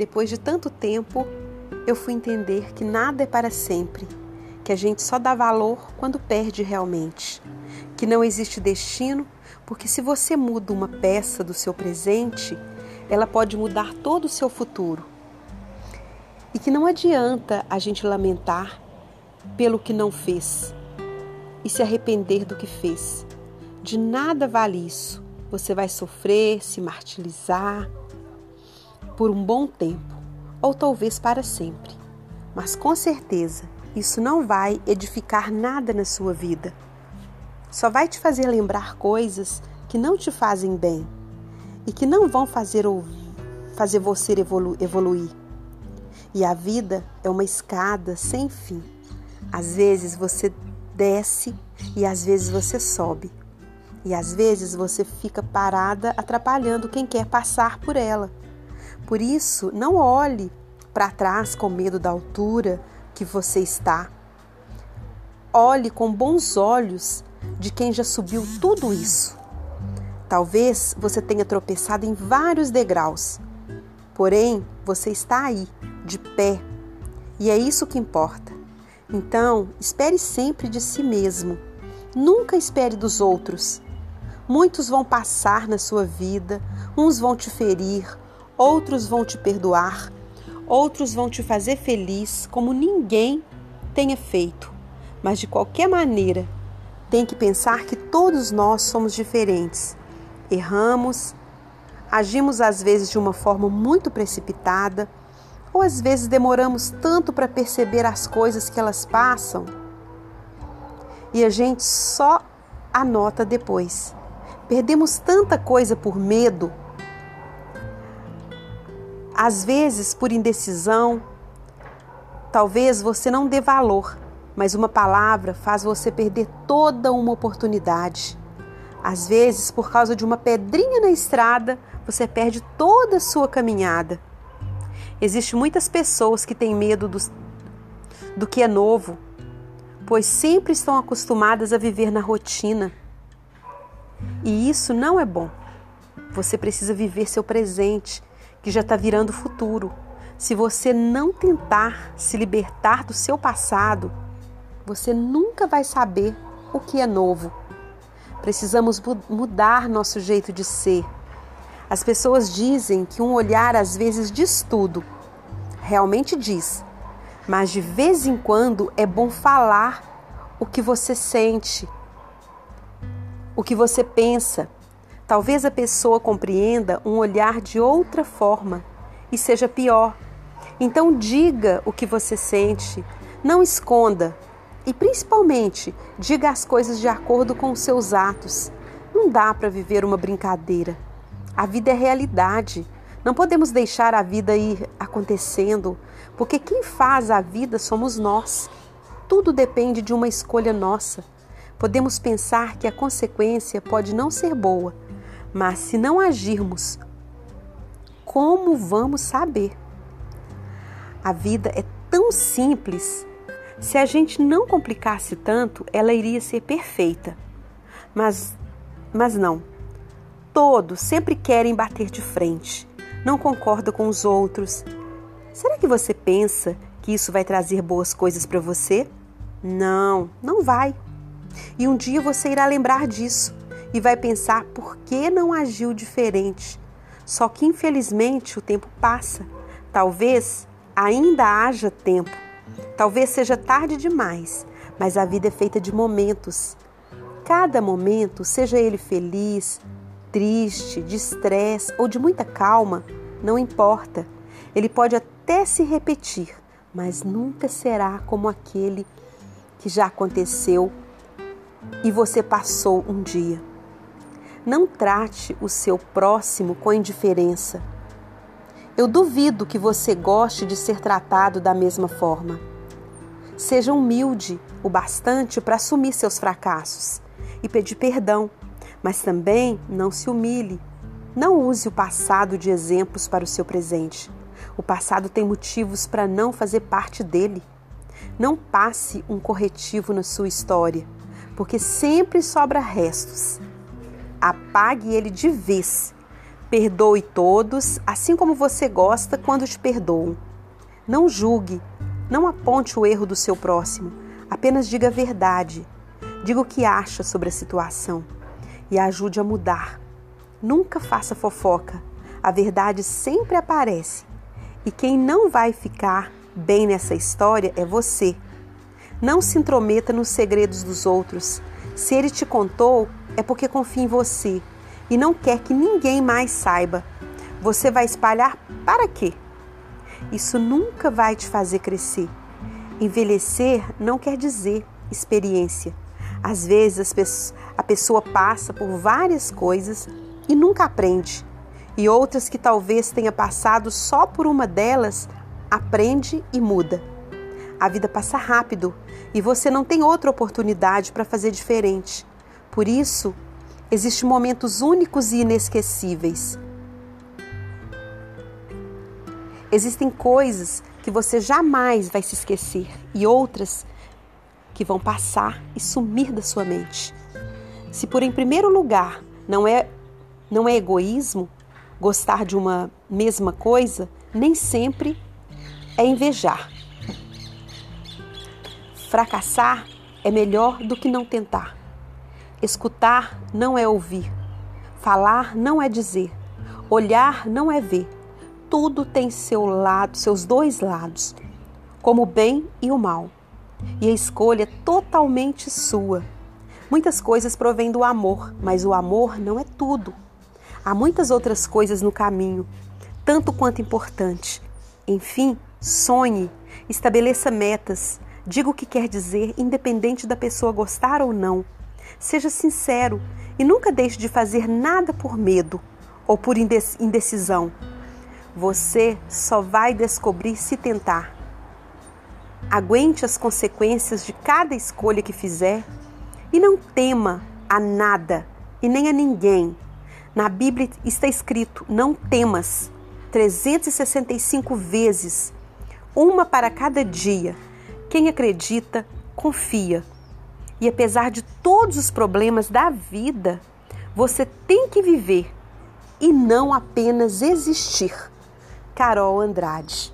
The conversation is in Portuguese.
depois de tanto tempo, eu fui entender que nada é para sempre, que a gente só dá valor quando perde realmente, que não existe destino, porque se você muda uma peça do seu presente, ela pode mudar todo o seu futuro. E que não adianta a gente lamentar pelo que não fez e se arrepender do que fez. De nada vale isso. Você vai sofrer, se martirizar por um bom tempo, ou talvez para sempre. Mas com certeza, isso não vai edificar nada na sua vida. Só vai te fazer lembrar coisas que não te fazem bem e que não vão fazer, fazer você evolu evoluir. E a vida é uma escada sem fim. Às vezes você desce e às vezes você sobe. E às vezes você fica parada atrapalhando quem quer passar por ela. Por isso, não olhe para trás com medo da altura que você está. Olhe com bons olhos de quem já subiu tudo isso. Talvez você tenha tropeçado em vários degraus, porém você está aí, de pé, e é isso que importa. Então, espere sempre de si mesmo, nunca espere dos outros. Muitos vão passar na sua vida, uns vão te ferir, outros vão te perdoar, outros vão te fazer feliz como ninguém tenha feito. Mas de qualquer maneira, tem que pensar que todos nós somos diferentes. Erramos, agimos às vezes de uma forma muito precipitada ou às vezes demoramos tanto para perceber as coisas que elas passam e a gente só anota depois. Perdemos tanta coisa por medo, às vezes por indecisão. Talvez você não dê valor, mas uma palavra faz você perder toda uma oportunidade. Às vezes, por causa de uma pedrinha na estrada, você perde toda a sua caminhada. Existem muitas pessoas que têm medo do, do que é novo, pois sempre estão acostumadas a viver na rotina. E isso não é bom. Você precisa viver seu presente, que já está virando futuro. Se você não tentar se libertar do seu passado, você nunca vai saber o que é novo. Precisamos mudar nosso jeito de ser as pessoas dizem que um olhar às vezes diz tudo. Realmente diz. Mas de vez em quando é bom falar o que você sente, o que você pensa. Talvez a pessoa compreenda um olhar de outra forma e seja pior. Então diga o que você sente, não esconda e principalmente diga as coisas de acordo com os seus atos. Não dá para viver uma brincadeira. A vida é realidade. Não podemos deixar a vida ir acontecendo, porque quem faz a vida somos nós. Tudo depende de uma escolha nossa. Podemos pensar que a consequência pode não ser boa, mas se não agirmos, como vamos saber? A vida é tão simples. Se a gente não complicasse tanto, ela iria ser perfeita. Mas, mas não. Todos sempre querem bater de frente, não concordam com os outros. Será que você pensa que isso vai trazer boas coisas para você? Não, não vai. E um dia você irá lembrar disso e vai pensar por que não agiu diferente. Só que infelizmente o tempo passa. Talvez ainda haja tempo. Talvez seja tarde demais, mas a vida é feita de momentos. Cada momento, seja ele feliz, triste, de estresse ou de muita calma, não importa. Ele pode até se repetir, mas nunca será como aquele que já aconteceu e você passou um dia. Não trate o seu próximo com indiferença. Eu duvido que você goste de ser tratado da mesma forma. Seja humilde o bastante para assumir seus fracassos e pedir perdão mas também não se humilhe. Não use o passado de exemplos para o seu presente. O passado tem motivos para não fazer parte dele. Não passe um corretivo na sua história, porque sempre sobra restos. Apague ele de vez. Perdoe todos, assim como você gosta quando te perdoam. Não julgue, não aponte o erro do seu próximo, apenas diga a verdade. Diga o que acha sobre a situação e ajude a mudar. Nunca faça fofoca. A verdade sempre aparece. E quem não vai ficar bem nessa história é você. Não se intrometa nos segredos dos outros. Se ele te contou, é porque confia em você e não quer que ninguém mais saiba. Você vai espalhar para quê? Isso nunca vai te fazer crescer. Envelhecer não quer dizer experiência. Às vezes a pessoa passa por várias coisas e nunca aprende, e outras que talvez tenha passado só por uma delas aprende e muda. A vida passa rápido e você não tem outra oportunidade para fazer diferente. Por isso, existem momentos únicos e inesquecíveis. Existem coisas que você jamais vai se esquecer e outras que vão passar e sumir da sua mente. Se por em primeiro lugar não é não é egoísmo gostar de uma mesma coisa, nem sempre é invejar. Fracassar é melhor do que não tentar. Escutar não é ouvir. Falar não é dizer. Olhar não é ver. Tudo tem seu lado, seus dois lados, como o bem e o mal. E a escolha é totalmente sua. Muitas coisas provêm do amor, mas o amor não é tudo. Há muitas outras coisas no caminho, tanto quanto importante. Enfim, sonhe, estabeleça metas, diga o que quer dizer, independente da pessoa gostar ou não. Seja sincero e nunca deixe de fazer nada por medo ou por indecisão. Você só vai descobrir se tentar. Aguente as consequências de cada escolha que fizer e não tema a nada e nem a ninguém na Bíblia está escrito: não temas, 365 vezes, uma para cada dia. Quem acredita, confia. E apesar de todos os problemas da vida, você tem que viver e não apenas existir. Carol Andrade